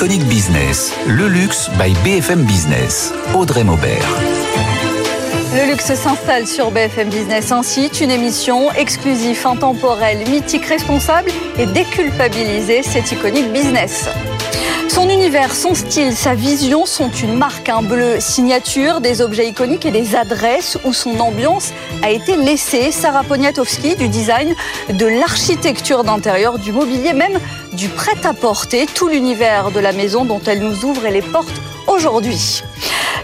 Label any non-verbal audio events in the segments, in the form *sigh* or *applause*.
Iconic Business, le luxe by BFM Business. Audrey Maubert. Le luxe s'installe sur BFM Business ainsi, une émission exclusive, intemporelle, mythique, responsable et déculpabilisée. C'est Iconic Business. Son univers, son style, sa vision sont une marque, un bleu signature, des objets iconiques et des adresses où son ambiance a été laissée. Sarah Poniatowski, du design, de l'architecture d'intérieur, du mobilier, même du prêt-à-porter, tout l'univers de la maison dont elle nous ouvre les portes aujourd'hui.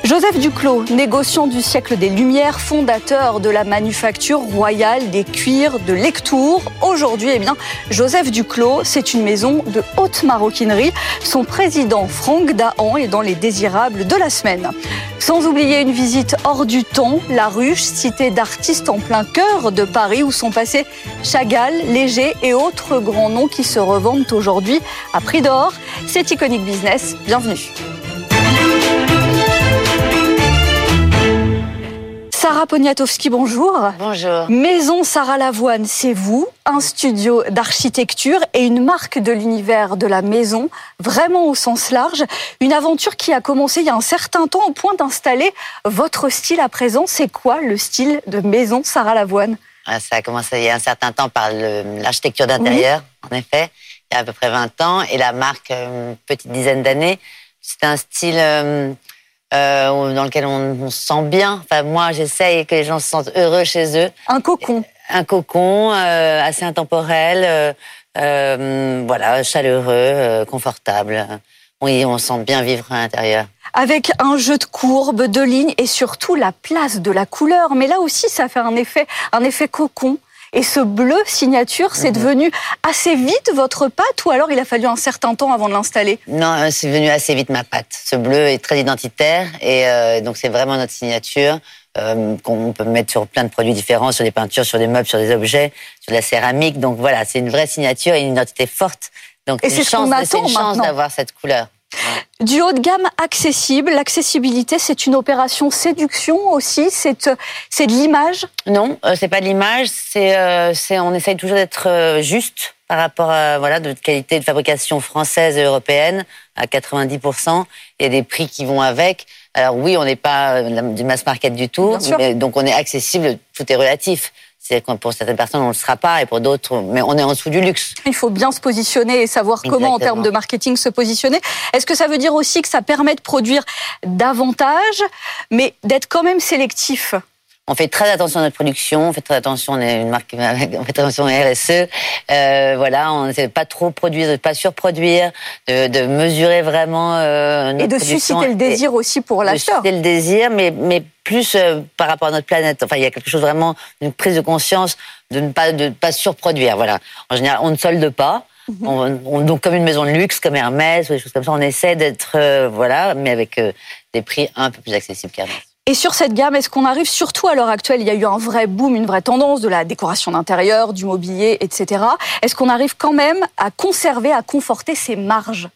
Joseph Duclos, négociant du siècle des Lumières, fondateur de la manufacture royale des cuirs de Lectour. Aujourd'hui, eh bien, Joseph Duclos, c'est une maison de haute maroquinerie. Son président, Franck Dahan, est dans les désirables de la semaine. Sans oublier une visite hors du temps, la Ruche, cité d'artistes en plein cœur de Paris, où sont passés Chagall, Léger et autres grands noms qui se revendent aujourd'hui à prix d'or. C'est Iconic Business. Bienvenue. Sarah Poniatowski, bonjour. Bonjour. Maison Sarah Lavoine, c'est vous, un studio d'architecture et une marque de l'univers de la maison, vraiment au sens large. Une aventure qui a commencé il y a un certain temps au point d'installer votre style à présent. C'est quoi le style de Maison Sarah Lavoine? Ah, Ça a commencé il y a un certain temps par l'architecture d'intérieur, en effet, il y a à peu près 20 ans, et la marque, euh, une petite dizaine d'années. C'est un style... Euh, euh, dans lequel on, se sent bien. Enfin, moi, j'essaye que les gens se sentent heureux chez eux. Un cocon. Un cocon euh, assez intemporel, euh, voilà, chaleureux, confortable. Oui, on sent bien vivre à l'intérieur. Avec un jeu de courbes, de lignes et surtout la place de la couleur. Mais là aussi, ça fait un effet, un effet cocon. Et ce bleu signature, c'est mhm. devenu assez vite votre pâte ou alors il a fallu un certain temps avant de l'installer? Non, euh, c'est venu assez vite ma pâte. Ce bleu est très identitaire et euh, donc c'est vraiment notre signature. Euh, qu'on peut mettre sur plein de produits différents, sur des peintures, sur des meubles, sur des objets, sur de la céramique. Donc voilà, c'est une vraie signature et une identité forte. Donc c'est une chance d'avoir cette couleur. Du haut de gamme accessible, l'accessibilité, c'est une opération séduction aussi, c'est euh, c'est de l'image? Non, euh, c'est pas de l'image, c'est euh, c'est on essaye toujours d'être juste par rapport à voilà de qualité de fabrication française et européenne à 90% Il y a des prix qui vont avec. Alors oui, on n'est pas du mass market du tout, donc on est accessible, tout est relatif. C'est pour certaines personnes, on ne le sera pas, et pour d'autres, mais on est en dessous du luxe. Il faut bien se positionner et savoir comment, en termes de marketing, se positionner. Est-ce que ça veut dire aussi que ça permet de produire davantage, mais d'être quand même sélectif? On fait très attention à notre production, on fait très attention, on est une marque, *laughs* on fait très attention à RSE. Euh, voilà, on ne sait pas trop produire, de pas surproduire, de, de mesurer vraiment. Euh, notre et de susciter le désir aussi pour l'acheteur. Susciter le désir, mais mais plus euh, par rapport à notre planète. Enfin, il y a quelque chose vraiment d'une prise de conscience de ne pas de pas surproduire. Voilà. En général, on ne solde pas. Mhm. On, donc comme une maison de luxe, comme Hermès ou des choses comme ça, on essaie d'être euh, voilà, mais avec euh, des prix un peu plus accessibles qu'Hermès. Et sur cette gamme, est-ce qu'on arrive surtout à l'heure actuelle, il y a eu un vrai boom, une vraie tendance de la décoration d'intérieur, du mobilier, etc. Est-ce qu'on arrive quand même à conserver, à conforter ces marges?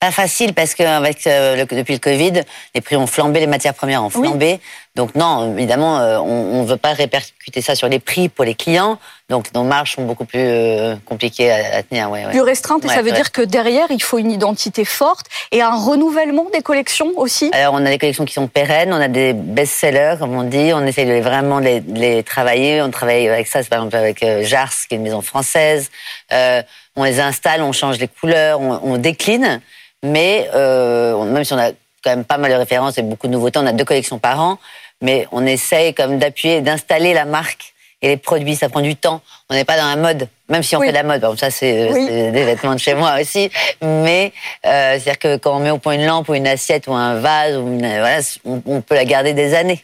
Pas facile parce que avec euh, depuis le Covid, les prix ont flambé, les matières premières ont flambé. Donc non, évidemment, euh, on ne veut pas répercuter ça sur les prix pour les clients. Donc nos marges sont beaucoup plus euh, compliquées à, tenir. Ouais, Plus restreintes, et ça veut dire que derrière, il faut une identité forte et un renouvellement des collections aussi. Alors on a des collections qui sont pérennes, on a des best-sellers, comme on dit. On essaye de vraiment les, les travailler. On travaille avec ça, par exemple avec Jars, qui est une maison française. on les installe, on change les couleurs, on, on décline. Mais euh, même si on a quand même pas mal de références et beaucoup de nouveautés, on a deux collections par an, mais on essaye comme d'appuyer, d'installer la marque et les produits. Ça prend du temps. On n'est pas dans la mode, même si on fait de la mode. Bon, ça, c'est des vêtements de chez moi aussi. Mais euh, c'est-à-dire que quand on met au point une lampe ou une assiette ou un vase, ou voilà, on peut la garder des années.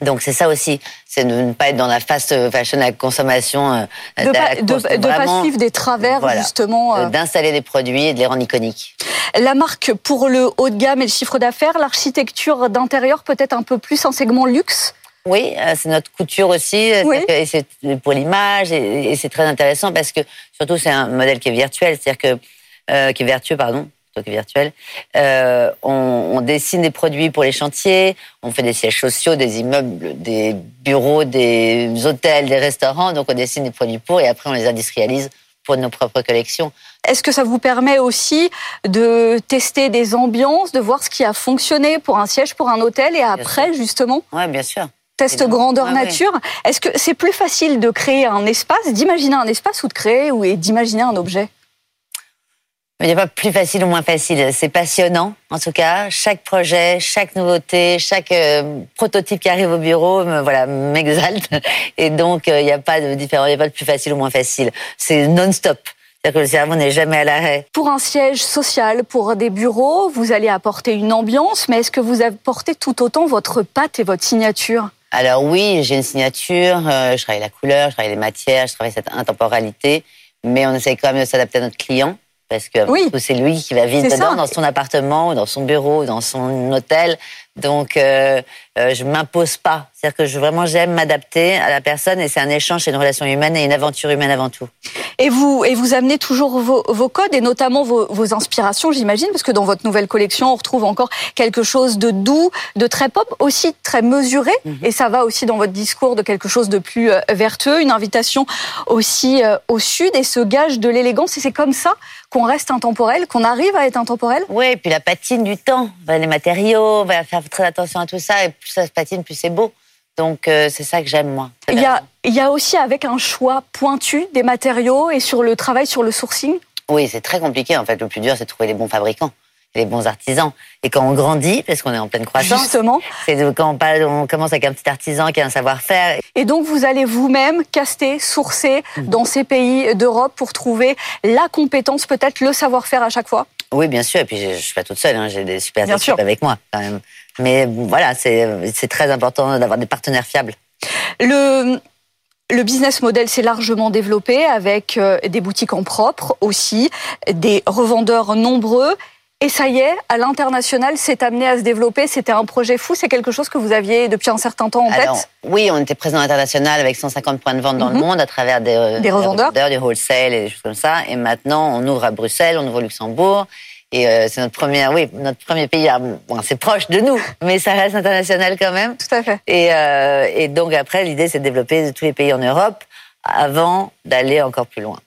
Donc c'est ça aussi, c'est de ne pas être dans la fast fashion, la consommation. Euh, de pas, suivre des travers justement. Euh. D'installer des produits et de les rendre iconiques. La marque pour le haut de gamme et le chiffre d'affaires, l'architecture d'intérieur peut-être un peu plus un segment luxe? Oui, euh, c'est notre couture aussi, et c'est pour l'image, et, c'est très intéressant parce que surtout c'est un modèle qui est virtuel, c'est-à-dire que qui est vertueux, pardon, virtuel. Euh, on, dessine des produits pour les chantiers, on fait des sièges sociaux, des immeubles, des bureaux, des hôtels, des restaurants. Donc on dessine des produits pour et après on les industrialise pour nos propres collections. Est-ce que ça vous permet aussi de tester des ambiances, de voir ce qui a fonctionné pour un siège, pour un hôtel, et après, justement Oui, bien sûr. Test grandeur nature? Est-ce que c'est plus facile de créer un espace, d'imaginer un espace ou de créer ou d'imaginer un objet? Il n'y a pas plus facile ou moins facile. C'est passionnant, en tout cas. Chaque projet, chaque nouveauté, chaque euh, prototype qui arrive au bureau, me, voilà, m'exalte. *laughs* Et donc, euh, il n'y a pas de différence, il n'y a pas de plus facile ou moins facile. C'est non-stop. C'est-à-dire que le cerveau n'est jamais à l'arrêt. Pour un siège social, pour des bureaux, vous allez apporter une ambiance, mais est-ce que vous apportez tout autant votre patte et votre signature? Alors oui, j'ai une signature, euh, je travaille la couleur, je travaille les matières, je travaille cette intemporalité, mais on essaye quand même de s'adapter à notre client parce que c'est lui qui va vivre dedans, dans son appartement, dans son bureau, dans son hôtel. Donc, euh, euh, je m'impose pas. C'est-à-dire que je, vraiment, j'aime m'adapter à la personne et c'est un échange, c'est une relation humaine et une aventure humaine avant tout. Et vous, et vous amenez toujours vos, vos codes et notamment vos, vos inspirations, j'imagine, parce que dans votre nouvelle collection, on retrouve encore quelque chose de doux, de très pop, aussi très mesuré. Mhm. Et ça va aussi dans votre discours de quelque chose de plus euh, vertueux, une invitation aussi euh, au sud et ce gage de l'élégance. Et c'est comme ça qu'on reste intemporel, qu'on arrive à être intemporel. Oui, et puis la patine du temps, les matériaux, on va faire très attention à tout ça, et plus ça se patine, plus c'est beau. Donc euh, c'est ça que j'aime moi. Il y, a, il y a aussi avec un choix pointu des matériaux et sur le travail sur le sourcing? Oui, c'est très compliqué en fait. Le plus dur, c'est de trouver les bons fabricants les bons artisans. Et quand on grandit, parce qu'on est en pleine croissance, justement, c'est quand on, commence avec un petit artisan qui a un savoir-faire. Et donc vous allez vous-même caster, sourcer mhm. dans ces pays d'Europe pour trouver la compétence, peut-être le savoir-faire à chaque fois? Oui, bien sûr. Et puis je, ne suis pas toute seule. Hein. J'ai des super équipes avec moi quand même. Mais voilà, c'est très important d'avoir des partenaires fiables. Le, le business model s'est largement développé avec euh, des boutiques en propre aussi, des revendeurs nombreux. Et ça y est, à l'international, c'est amené à se développer. C'était un projet fou. C'est quelque chose que vous aviez depuis un certain temps en tête Oui, on était présent à l'international avec 150 points de vente dans le mhm. monde à travers des, des revendeurs, des wholesale et des choses comme ça. Et maintenant, on ouvre à Bruxelles, on ouvre au Luxembourg. Et euh, c'est notre premier, oui, notre premier pays. Bon, c'est proche de nous, mais ça reste international quand même. Tout à fait. Et, euh, et donc après, l'idée, c'est de développer tous les pays en Europe avant d'aller encore plus loin.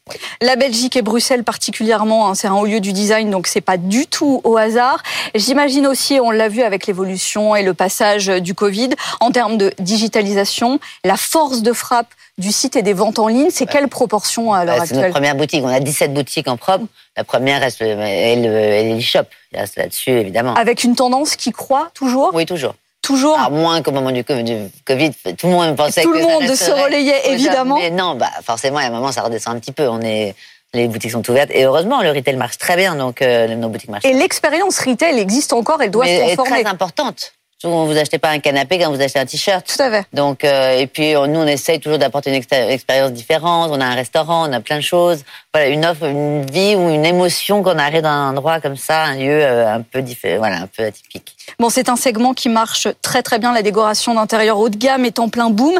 La Belgique et Bruxelles particulièrement, hein, c'est un haut lieu du design, donc c'est pas du tout au hasard. J'imagine aussi, on l'a vu avec l'évolution et le passage du Covid, en termes de digitalisation, la force de frappe du site et des ventes en ligne, c'est quelle proportion à l'heure actuelle C'est notre première boutique. On a 17 boutiques en propre. La première reste l'e-shop. Là-dessus, évidemment. Avec une tendance qui croît toujours? Oui, toujours. Toujours. À moins qu'au moment du Covid, tout le monde pensait tout que le monde se relayait évidemment. Mais non, bah forcément, à un moment, ça redescend un petit peu. On est les boutiques sont ouvertes et heureusement le retail marche très bien donc euh, nos boutiques marchent. Et l'expérience retail existe encore, elle doit se transformer. est très importante. Vous achetez pas un canapé quand vous achetez un t-shirt. Tout à fait. Donc, euh, et puis nous, on essaye toujours d'apporter une expérience différente. On a un restaurant, on a plein de choses. Voilà, une offre, une vie ou une émotion qu'on arrive dans un endroit comme ça, un lieu euh, un peu différent, voilà, un peu atypique. Bon, c'est un segment qui marche très très bien. La décoration d'intérieur haut de gamme est en plein boom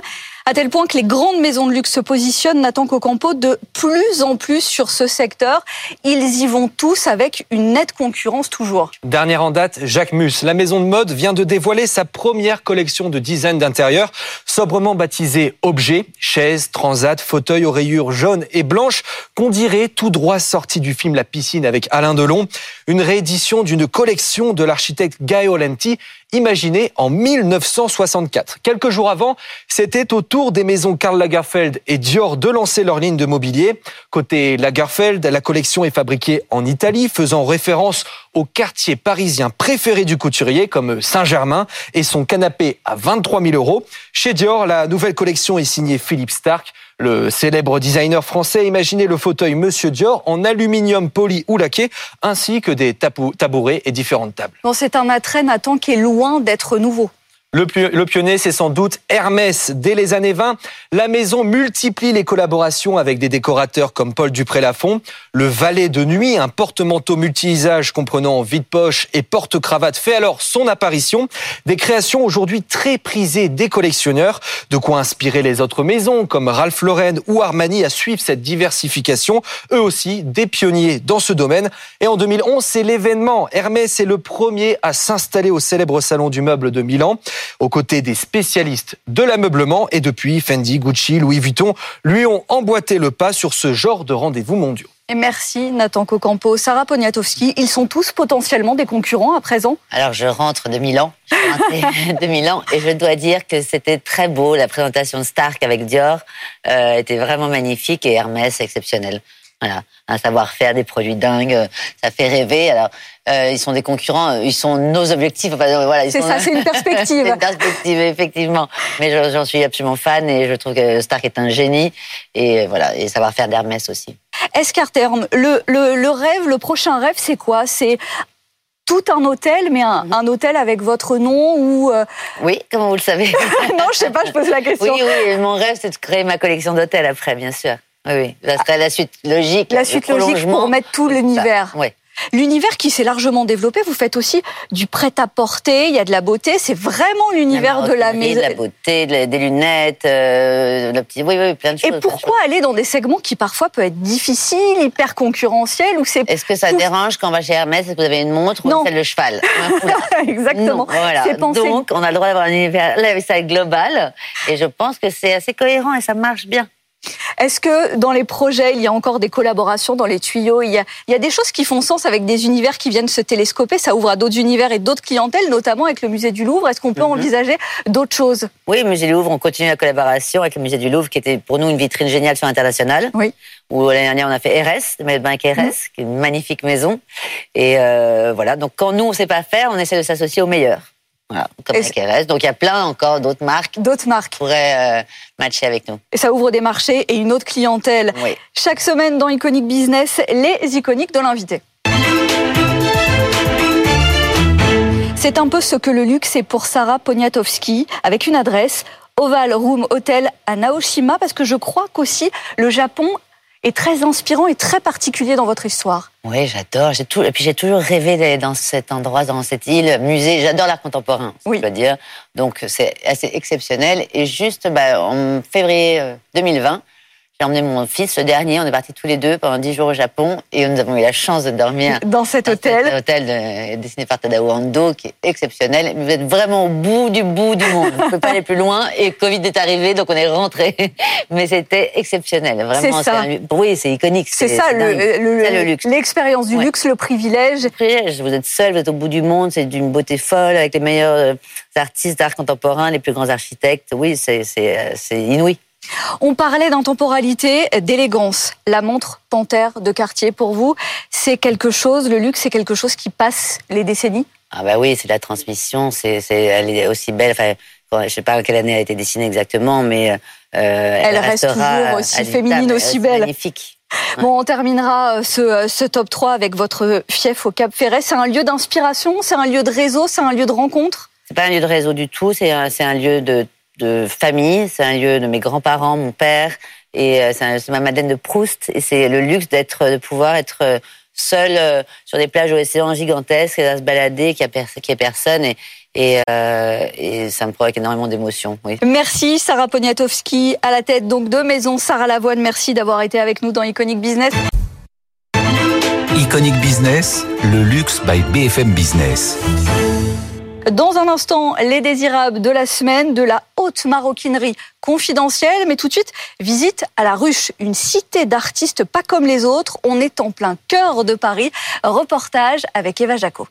à tel point que les grandes maisons de luxe se positionnent, Nathan Cocampo, de plus en plus sur ce secteur. Ils y vont tous avec une nette concurrence toujours. Dernière en date, Jacques Mus. La maison de mode vient de dévoiler sa première collection de design d'intérieur, sobrement baptisée Objet, chaises, transat, fauteuils aux rayures jaunes et blanches, qu'on dirait tout droit sorti du film La piscine avec Alain Delon. Une réédition d'une collection de l'architecte Guy Olenti imaginé en 1964. Quelques jours avant, c'était au tour des maisons Karl Lagerfeld et Dior de lancer leur ligne de mobilier. Côté Lagerfeld, la collection est fabriquée en Italie, faisant référence au quartier parisien préféré du couturier comme Saint-Germain et son canapé à 23 000 euros. Chez Dior, la nouvelle collection est signée Philippe Stark. Le célèbre designer français a imaginé le fauteuil Monsieur Dior en aluminium poli ou laqué, ainsi que des tabourets et différentes tables. C'est un attrait, est d'être nouveau. Le, pionnier, c'est sans doute Hermès. Dès les années 20, la maison multiplie les collaborations avec des décorateurs comme Paul Dupré-Lafont. Le valet de nuit, un porte-manteau multi-usage comprenant vide-poche et porte-cravate, fait alors son apparition. Des créations aujourd'hui très prisées des collectionneurs. De quoi inspirer les autres maisons comme Ralph Lauren ou Armani à suivre cette diversification. Eux aussi, des pionniers dans ce domaine. Et en 2011, c'est l'événement. Hermès est le premier à s'installer au célèbre salon du meuble de Milan. Aux côtés des spécialistes de l'ameublement. Et depuis, Fendi, Gucci, Louis Vuitton lui ont emboîté le pas sur ce genre de rendez-vous mondiaux. Et merci Nathan Cocampo, Sarah Poniatowski. Ils sont tous potentiellement des concurrents à présent Alors je rentre de Milan, je *laughs* de Milan et je dois dire que c'était très beau. La présentation de Stark avec Dior euh, était vraiment magnifique et Hermès exceptionnel. Voilà, un savoir-faire, des produits dingues, ça fait rêver. Alors, euh, ils sont des concurrents, ils sont nos objectifs. voilà, c'est ça, c'est une *laughs* perspective. une perspective, effectivement. Mais j'en suis absolument fan et je trouve que Stark est un génie et voilà, et savoir-faire d'Hermès aussi. Est-ce qu'à terme, le, le, rêve, le prochain rêve, c'est quoi? C'est tout un hôtel, mais un, un, hôtel avec votre nom ou euh, *laughs* Oui, comment vous le savez? *laughs* Non, je sais pas, je pose la question. Oui, oui, mon rêve, c'est de créer ma collection d'hôtels après, bien sûr. Oui, oui, ça serait la suite logique. La suite logique pour mettre tout l'univers. Oui. L'univers qui s'est largement développé, vous faites aussi du prêt-à-porter, il y a de la beauté, c'est vraiment l'univers de la maison. De la beauté, des lunettes, euh, oui, oui, plein de choses. Et pourquoi aller dans des segments qui parfois peuvent être difficiles, hyper concurrentiels c'est Est-ce que ça dérange quand on va chez Hermès Est-ce que vous avez une montre ou celle de cheval *laughs* *laughs* Exactement. voilà. Donc, on a le droit d'avoir un univers là, global et je pense que c'est assez cohérent et ça marche bien. Est-ce que dans les projets, il y a encore des collaborations dans les tuyaux? Il y, a, des choses qui font sens avec des univers qui viennent se télescoper. Ça ouvre à d'autres univers et d'autres clientèles, notamment avec le musée du Louvre. Est-ce qu'on peut mhm. envisager d'autres choses? Oui, le musée du Louvre, on continue la collaboration avec le musée du Louvre, qui était pour nous une vitrine géniale sur l'international. Oui. Où l'année dernière, on a fait RS, le Bank RS, mhm. qui est une magnifique maison. Et euh, voilà, donc quand nous, on ne sait pas faire, on essaie de s'associer aux meilleurs. Voilà, comme avec Donc il y a plein encore d'autres marques. D'autres marques. Qui pourraient euh, matcher avec nous. Et ça ouvre des marchés et une autre clientèle. Oui. Chaque semaine dans Iconic Business, les iconiques de l'invité. C'est un peu ce que le luxe est pour Sarah Poniatowski, avec une adresse Oval Room Hotel à Naoshima, parce que je crois qu'aussi le Japon est très inspirant et très particulier dans votre histoire. Oui, j'adore. J'ai tout, et puis j'ai toujours rêvé d'aller dans cet endroit, dans cette île, musée. J'adore l'art contemporain, oui. je dois dire. Donc c'est assez exceptionnel. Et juste bah, en février 2020, euh, j'ai emmené mon fils, le dernier, on est partis tous les deux pendant dix jours au Japon et nous avons eu la chance de dormir dans cet hôtel. Cet hôtel dessiné par Tadao Ando qui est exceptionnel. Vous êtes vraiment au bout du bout du monde. Vous ne pouvez pas aller plus loin et Covid est arrivé donc on est rentré. *laughs* Mais c'était exceptionnel, vraiment. C'est ça. Oui, c'est iconique. C'est ça le, le, luxe. L'expérience du luxe, le privilège. Le privilège. Vous êtes seul, vous êtes au bout du monde, c'est d'une beauté folle avec les meilleurs euh, artistes d'art contemporain, les plus grands architectes. Oui, c'est euh, inouï. On parlait d'intemporalité, d'élégance. La montre panthère de quartier, pour vous, c'est quelque chose, le luxe, c'est quelque chose qui passe les décennies? Ah bah oui, c'est la transmission, c'est, elle est aussi belle. Enfin, je sais pas quelle année elle a été dessinée exactement, mais euh, elle, reste toujours aussi féminine, aussi belle. Magnifique. Bon, on terminera euh, ce, ce, top 3 avec votre fief au Cap Ferret. C'est un lieu d'inspiration, c'est un lieu de réseau, c'est un lieu de rencontre? C'est pas un lieu de réseau du tout, c'est un, un lieu de de famille, c'est un lieu de mes grands-parents, mon père, et euh, c'est ma Madeleine de Proust. Et c'est le luxe d'être, de pouvoir être euh, seul euh, sur des plages océan gigantesques, à se balader, qu'il n'y a, personne. Et, et, et, ça me provoque énormément d'émotions. Oui. Merci Sarah Poniatowski, à la tête donc de Maison Sarah Lavoine. Merci d'avoir été avec nous dans Iconic Business. Iconic Business, le luxe by BFM Business. Dans un instant, les désirables de la semaine de la haute maroquinerie confidentielle. Mais tout de suite, visite à la ruche, une cité d'artistes pas comme les autres. On est en plein cœur de Paris. Reportage avec Eva Jaco.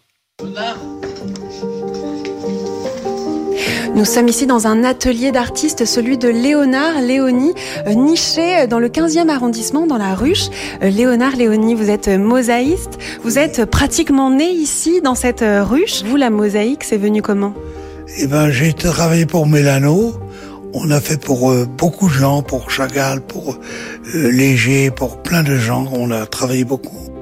Nous sommes ici dans un atelier d'artistes, celui de Léonard Léonie, euh, niché dans le 15e arrondissement, dans la ruche. Euh, Léonard Léonie, vous êtes mosaïste, vous êtes pratiquement né ici, dans cette euh, ruche. Vous, la mosaïque, c'est venu comment? Eh ben, j'ai travaillé pour Mélano. On a fait pour beaucoup de gens, pour Chagall, pour Léger, pour plein de gens. On a travaillé beaucoup.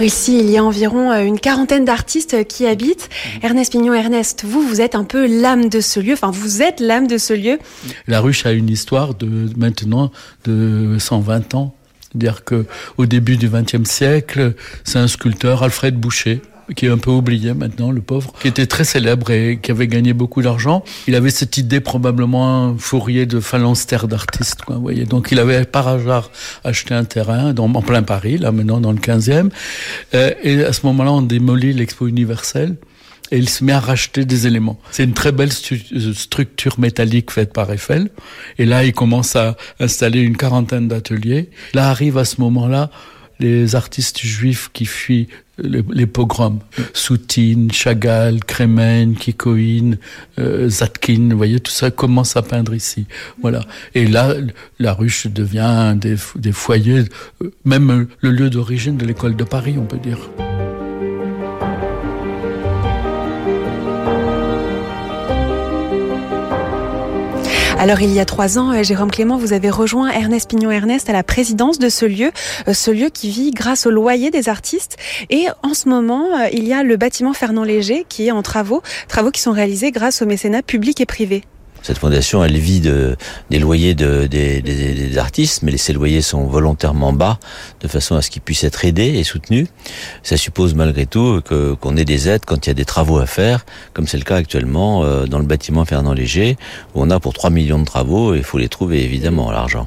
Ici, il y a environ euh, une quarantaine d'artistes qui habitent. Mhm. Ernest Pignon, Ernest, vous, vous êtes un peu l'âme de ce lieu. Enfin, vous êtes l'âme de ce lieu. La ruche a une histoire de maintenant de 120 ans. C'est-à-dire que au début du XXe siècle, c'est un sculpteur, Alfred Boucher, qui est un peu oublié maintenant, le pauvre, qui était très célèbre et qui avait gagné beaucoup d'argent. Il avait cette idée probablement fourrier de phalanstère d'artiste, quoi, vous voyez. Donc il avait par hasard acheté un terrain en plein Paris, là maintenant dans le 15e. Euh, et à ce moment-là, on démolit l'expo universelle et il se met à racheter des éléments. C'est une très belle structure métallique faite par Eiffel. Et là, il commence à installer une quarantaine d'ateliers. Là arrive à ce moment-là les artistes juifs qui fuient les, pogroms. Soutine, Chagall, Kremen, Kikoïn, euh, Zatkin, vous voyez, tout ça commence à peindre ici. Voilà. Et là, la ruche devient des, foyers, euh, même le lieu d'origine de l'école de Paris, on peut dire. Alors il y a trois ans, euh, Jérôme Clément, vous avez rejoint Ernest Pignon-Ernest à la présidence de ce lieu, euh, ce lieu qui vit grâce au loyer des artistes. Et en ce moment, euh, il y a le bâtiment Fernand Léger qui est en travaux, travaux qui sont réalisés grâce au mécénat public et privé. Cette fondation, elle vit de, des loyers de, des, artistes, mais ces loyers sont volontairement bas, de façon à ce qu'ils puissent être aidés et soutenus. Ça suppose malgré tout qu'on ait des aides quand il y a des travaux à faire, comme c'est le cas actuellement euh, dans le bâtiment Fernand Léger, où on a pour 3 millions de travaux, et il faut les trouver évidemment, l'argent.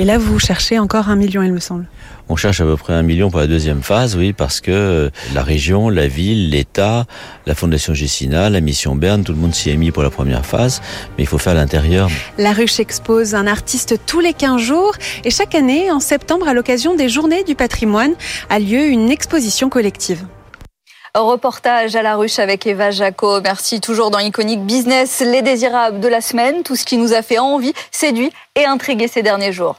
Et là, vous cherchez encore un million, il me semble. On cherche à peu près un million pour la deuxième phase, oui, parce que euh, la région, la ville, l'État, la Fondation Gessina, la mission Berne, tout le monde s'y est mis pour la première phase, mais il faut faire l'intérieur. La ruche expose un artiste tous les 15 jours et chaque année, en septembre, à l'occasion des Journées du patrimoine, a lieu une exposition collective. Reportage à la ruche avec Eva Jaco. Merci toujours dans Iconic Business, les désirables de la semaine, tout ce qui nous a fait envie, séduit et intrigué ces derniers jours.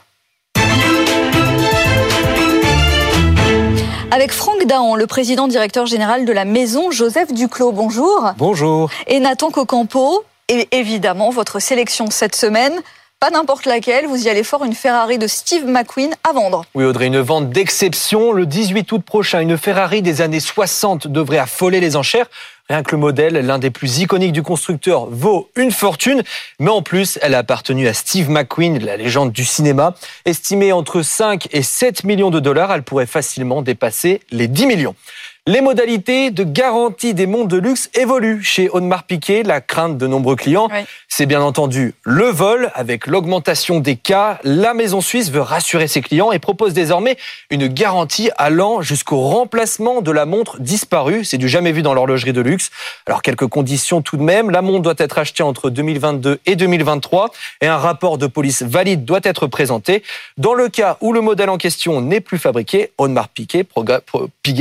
Avec Franck Daon, le président directeur général de la maison Joseph Duclos. Bonjour. Bonjour. Et Nathan Cocampo, et évidemment votre sélection cette semaine. Pas n'importe laquelle, vous y allez fort, une Ferrari de Steve McQueen à vendre. Oui Audrey, une vente d'exception. Le 18 août prochain, une Ferrari des années 60 devrait affoler les enchères. Rien que le modèle, l'un des plus iconiques du constructeur, vaut une fortune. Mais en plus, elle a appartenu à Steve McQueen, la légende du cinéma. Estimée entre 5 et 7 millions de dollars, elle pourrait facilement dépasser les 10 millions. Les modalités de garantie des montres de luxe évoluent chez Audemars Piguet. La crainte de nombreux clients, c'est bien entendu le vol. Avec l'augmentation des cas, la maison suisse veut rassurer ses clients et propose désormais une garantie allant jusqu'au remplacement de la montre disparue. C'est du jamais vu dans l'horlogerie de luxe. Alors quelques conditions tout de même. La montre doit être achetée entre 2022 et 2023 et un rapport de police valide doit être présenté. Dans le cas où le modèle en question n'est plus fabriqué, Audemars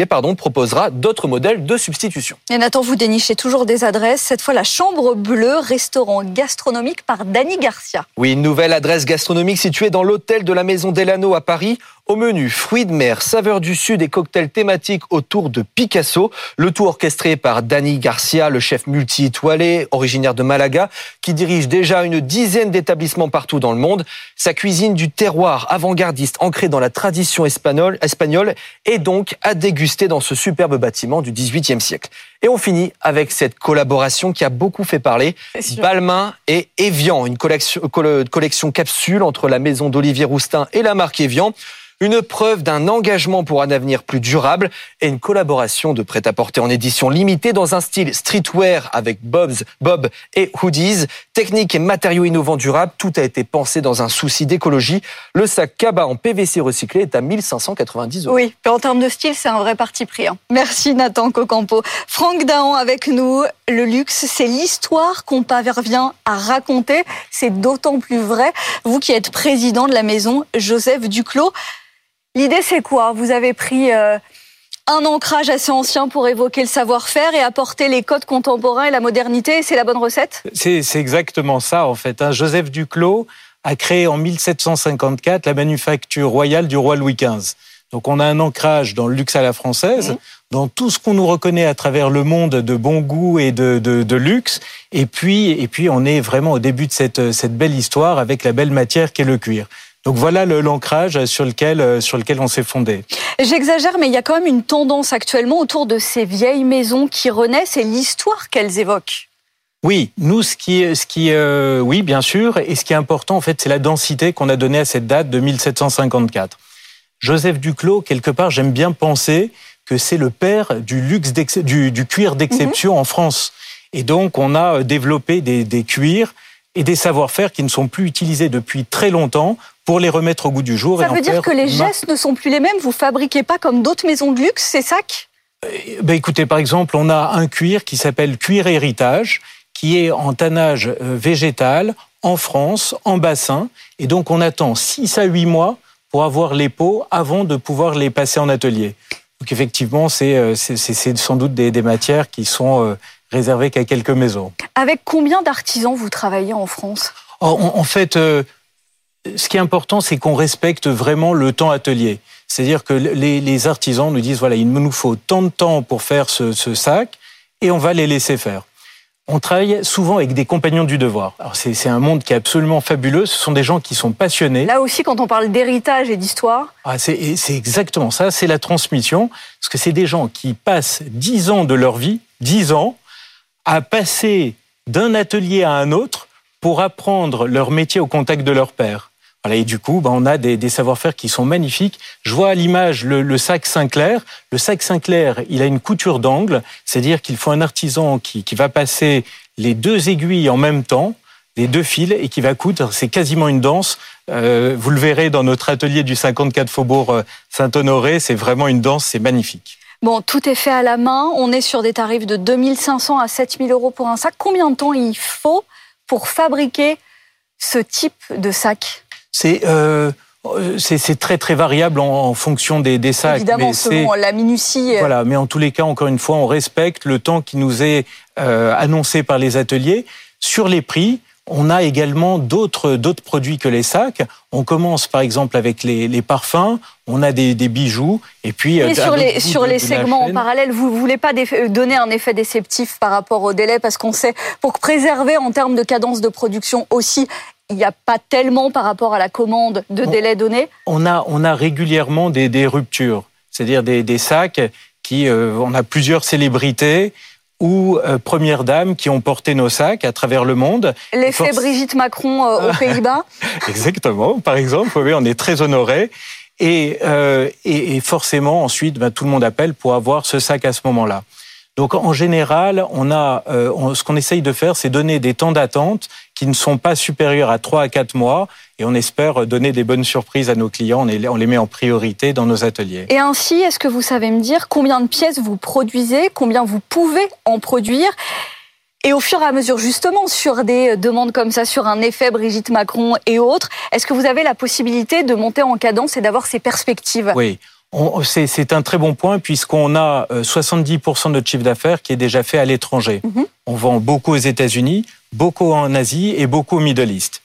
pardon, propose d'autres modèles de substitution. Et Nathan, vous dénichez toujours des adresses. Cette fois, la Chambre Bleue, restaurant gastronomique par Dany Garcia. Oui, une nouvelle adresse gastronomique située dans l'hôtel de la Maison Delano à Paris. Au menu, fruits de mer, saveurs du sud et cocktails thématiques autour de Picasso. Le tout orchestré par Dani Garcia, le chef multi-étoilé, originaire de Malaga, qui dirige déjà une dizaine d'établissements partout dans le monde. Sa cuisine du terroir avant-gardiste, ancrée dans la tradition espagnole, espagnole, est donc à déguster dans ce superbe bâtiment du XVIIIe siècle. Et on finit avec cette collaboration qui a beaucoup fait parler. Balmain et Evian, une collection, collection capsule entre la maison d'Olivier Roustin et la marque Evian une preuve d'un engagement pour un avenir plus durable et une collaboration de prêt-à-porter en édition limitée dans un style streetwear avec Bob's, Bob et hoodies, techniques et matériaux innovants durables. Tout a été pensé dans un souci d'écologie. Le sac Kaba en PVC recyclé est à 1590 euros. Oui, en termes de style, c'est un vrai parti pris. Hein. Merci Nathan Cocampo. Franck Daon avec nous. Le luxe, c'est l'histoire qu'on parvient à raconter. C'est d'autant plus vrai. Vous qui êtes président de la maison Joseph Duclos. L'idée, c'est quoi? Vous avez pris euh, un ancrage assez ancien pour évoquer le savoir-faire et apporter les codes contemporains et la modernité. C'est la bonne recette? C'est exactement ça, en fait. Hein. Joseph Duclos a créé en 1754 la manufacture royale du roi Louis XV. Donc on a un ancrage dans le luxe à la française, mmh. dans tout ce qu'on nous reconnaît à travers le monde de bon goût et de, de, luxe. Et puis, et puis on est vraiment au début de cette, cette belle histoire avec la belle matière qu'est le cuir. Donc voilà l'ancrage sur lequel, euh, sur lequel on s'est fondé. J'exagère, mais il y a quand même une tendance actuellement autour de ces vieilles maisons qui renaissent et l'histoire qu'elles évoquent. Oui, nous, ce qui, ce qui, euh, oui, bien sûr, et ce qui est important, en fait, c'est la densité qu'on a donnée à cette date de 1754. Joseph Duclos, quelque part, j'aime bien penser que c'est le père du luxe du, du, cuir d'exception en France. Et donc, on a développé des, des cuirs et des savoir-faire qui ne sont plus utilisés depuis très longtemps pour les remettre au goût du jour. Ça veut dire que les gestes ne sont plus les mêmes. Vous fabriquez pas comme d'autres maisons de luxe ces sacs ben écoutez, par exemple, on a un cuir qui s'appelle cuir héritage, qui est en tannage euh, végétal, en France, en bassin, et donc on attend 6 à 8 mois pour avoir les peaux avant de pouvoir les passer en atelier. Donc effectivement, c'est euh, sans doute des, des, matières qui sont euh, réservées qu'à quelques maisons. Avec combien d'artisans vous travaillez en France? En, en, fait, ce qui est important, c'est qu'on respecte vraiment le temps atelier. C'est-à-dire que les, artisans nous disent, voilà, il nous faut tant de temps pour faire ce, sac, et on va les laisser faire. On travaille souvent avec des compagnons du devoir. Alors c'est un monde qui est absolument fabuleux. Ce sont des gens qui sont passionnés. Là aussi, quand on parle d'héritage et d'histoire. Ah, c'est exactement ça. C'est la transmission. Parce que c'est des gens qui passent dix ans de leur vie, dix ans, à passer d'un atelier à un autre pour apprendre leur métier au contact de leur père et du coup, ben, on a des, savoir-faire qui sont magnifiques. Je vois à l'image le, sac Sinclair. Le sac Sinclair, il a une couture d'angle, c'est-à-dire qu'il faut un artisan qui, va passer les deux aiguilles en même temps, les deux fils, et qui va coudre. C'est quasiment une danse. Euh, vous le verrez dans notre atelier du 54 Faubourg euh, Saint-Honoré. C'est vraiment une danse, c'est magnifique. Bon, tout est fait à la main. On est sur des tarifs de 2500 à 7000 euros pour un sac. Combien de temps il faut pour fabriquer ce type de sac? C'est euh, c'est très très variable en, fonction des, des sacs. Évidemment, selon la minutie. Euh. Voilà, mais en tous les cas, encore une fois, on respecte le temps qui nous est euh, annoncé par les ateliers. Sur les prix, on a également d'autres d'autres produits que les sacs. On commence par exemple avec les, les parfums, on a des, des, bijoux et puis. Et sur les sur les segments en parallèle, vous voulez pas donner un effet déceptif par rapport au délai? Parce qu'on sait pour préserver en termes de cadence de production aussi il n'y a pas tellement par rapport à la commande de délai donné on a, on a régulièrement des, des ruptures, c'est-à-dire des, des, sacs qui, euh, on a plusieurs célébrités ou euh, premières dames qui ont porté nos sacs à travers le monde. L'effet Brigitte Macron euh, aux Pays-Bas *laughs* Exactement, par exemple, oui, on est très honorés. Et, et, et, forcément, ensuite, ben, tout le monde appelle pour avoir ce sac à ce moment-là. Donc en général, on a, euh, ce qu'on essaye de faire, c'est donner des temps d'attente qui ne sont pas supérieurs à 3 à 4 mois et on espère donner des bonnes surprises à nos clients. On les, met en priorité dans nos ateliers. Et ainsi, est-ce que vous savez me dire combien de pièces vous produisez, combien vous pouvez en produire? Et au fur et à mesure, justement, sur des demandes comme ça, sur un effet Brigitte Macron et autres, est-ce que vous avez la possibilité de monter en cadence et d'avoir ces perspectives? Oui. C'est un très bon point puisqu'on a 70% euh, de notre chiffre d'affaires qui est déjà fait à l'étranger. Mhm. On vend beaucoup aux États-Unis, beaucoup en Asie et beaucoup au Middle East.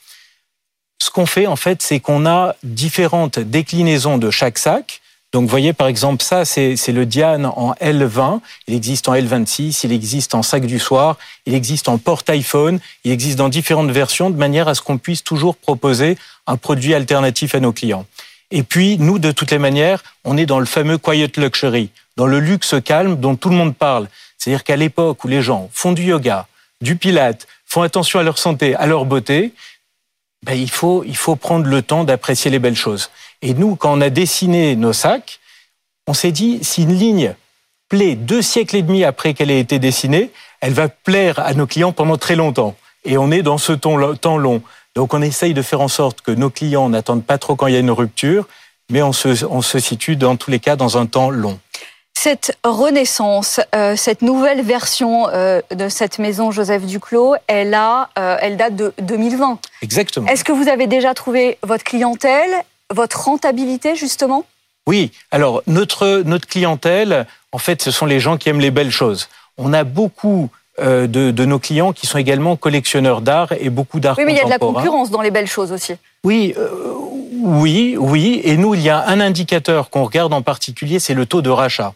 Ce qu'on fait en fait, c'est qu'on a différentes déclinaisons de chaque sac. Donc, vous voyez, par exemple, ça, c'est le Diane en L20. Il existe en L26, il existe en sac du soir, il existe en porte-iPhone, il existe dans différentes versions de manière à ce qu'on puisse toujours proposer un produit alternatif à nos clients. Et puis, nous, de toutes les manières, on est dans le fameux quiet luxury, dans le luxe calme dont tout le monde parle. C'est-à-dire qu'à l'époque où les gens font du yoga, du pilate, font attention à leur santé, à leur beauté, ben, il, faut, il faut prendre le temps d'apprécier les belles choses. Et nous, quand on a dessiné nos sacs, on s'est dit, si une ligne plaît deux siècles et demi après qu'elle ait été dessinée, elle va plaire à nos clients pendant très longtemps. Et on est dans ce temps long. Donc on essaye de faire en sorte que nos clients n'attendent pas trop quand il y a une rupture, mais on se, on se situe dans tous les cas dans un temps long. Cette renaissance, euh, cette nouvelle version euh, de cette maison Joseph Duclos, elle, a, euh, elle date de 2020. Exactement. Est-ce que vous avez déjà trouvé votre clientèle, votre rentabilité justement? Oui, alors notre, notre clientèle, en fait, ce sont les gens qui aiment les belles choses. On a beaucoup de, de, nos clients qui sont également collectionneurs d'art et beaucoup d'art Oui, mais il y a de la concurrence dans les belles choses aussi. Oui, oui, oui. Et nous, il y a un indicateur qu'on regarde en particulier, c'est le taux de rachat.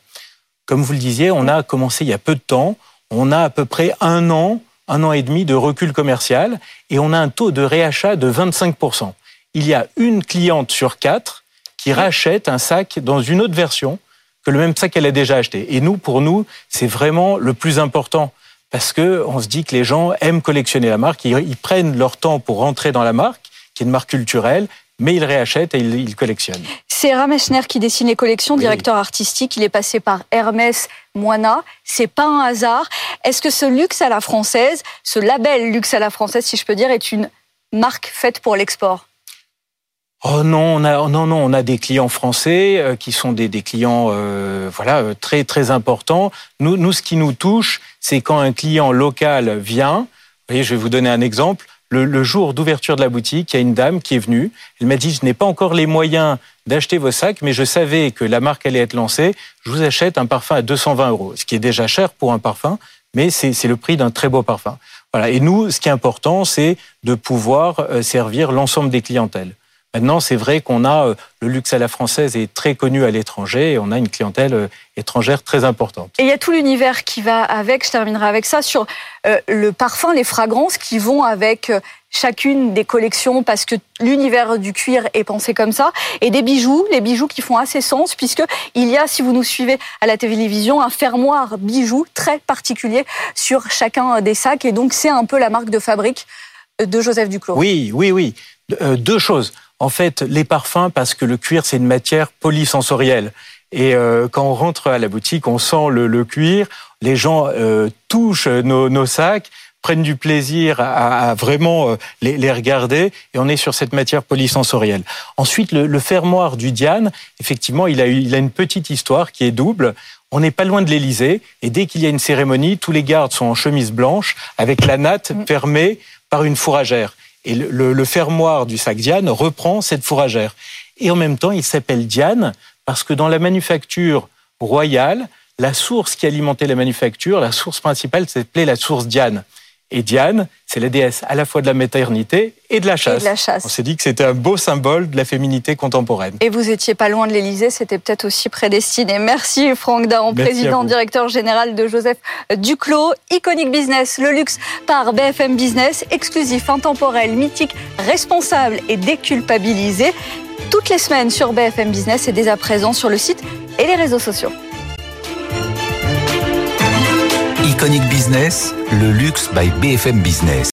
Comme vous le disiez, on a commencé il y a peu de temps. On a à peu près un an, un an et demi de recul commercial et on a un taux de réachat de 25%. Il y a une cliente sur quatre qui rachète un sac dans une autre version que le même sac qu'elle a déjà acheté. Et nous, pour nous, c'est vraiment le plus important parce que on se dit que les gens aiment collectionner la marque, ils, prennent leur temps pour rentrer dans la marque, qui est une marque culturelle, mais ils réachètent et ils, collectionnent. C'est Rameshner qui dessine les collections, directeur artistique. Il est passé par Hermès, Moina. C'est pas un hasard. Est-ce que ce luxe à la française, ce label luxe à la française, si je peux dire, est une marque faite pour l'export? Oh non, on a non non, on a des clients français euh, qui sont des, des clients euh, voilà euh, très très importants. Nous nous ce qui nous touche, c'est quand un client local vient. Vous voyez, je vais vous donner un exemple. Le, le jour d'ouverture de la boutique, il y a une dame qui est venue. Elle m'a dit je n'ai pas encore les moyens d'acheter vos sacs, mais je savais que la marque allait être lancée. Je vous achète un parfum à 220 euros, ce qui est déjà cher pour un parfum, mais c'est le prix d'un très beau parfum. Voilà. Et nous, ce qui est important, c'est de pouvoir servir l'ensemble des clientèles. Maintenant, c'est vrai qu'on a euh, le luxe à la française est très connu à l'étranger et on a une clientèle euh, étrangère très importante. Et il y a tout l'univers qui va avec. Je terminerai avec ça sur euh, le parfum, les fragrances qui vont avec chacune des collections parce que l'univers du cuir est pensé comme ça et des bijoux, les bijoux qui font assez sens puisque il y a, si vous nous suivez à la télévision, un fermoir bijoux très particulier sur chacun des sacs et donc c'est un peu la marque de fabrique de Joseph Duclos. Oui, oui, oui. deux choses en fait, les parfums, parce que le cuir, c'est une matière polysensorielle. Et euh, quand on rentre à la boutique, on sent le, le cuir, les gens euh, touchent nos, nos, sacs, prennent du plaisir à, à vraiment euh, les, les, regarder, et on est sur cette matière polysensorielle. Ensuite, le, le fermoir du Diane, effectivement, il a, il a une petite histoire qui est double. On n'est pas loin de l'Élysée, et dès qu'il y a une cérémonie, tous les gardes sont en chemise blanche, avec la natte mm. fermée par une fourragère. Et le, fermoir du sac Diane reprend cette fourragère. Et en même temps, il s'appelle Diane parce que dans la manufacture royale, la source qui alimentait la manufacture, la source principale s'appelait la source Diane. Et Diane, c'est la déesse à la fois de la maternité et de la chasse. De la chasse. On s'est dit que c'était un beau symbole de la féminité contemporaine. Et vous étiez pas loin de l'Élysée, c'était peut-être aussi prédestiné. Merci Franck Daron, président directeur général de Joseph Duclos. Iconic Business, le luxe par BFM Business, exclusif, intemporel, mythique, responsable et déculpabilisé. Toutes les semaines sur BFM Business et dès à présent sur le site et les réseaux sociaux. Iconic Business, le luxe by BFM Business.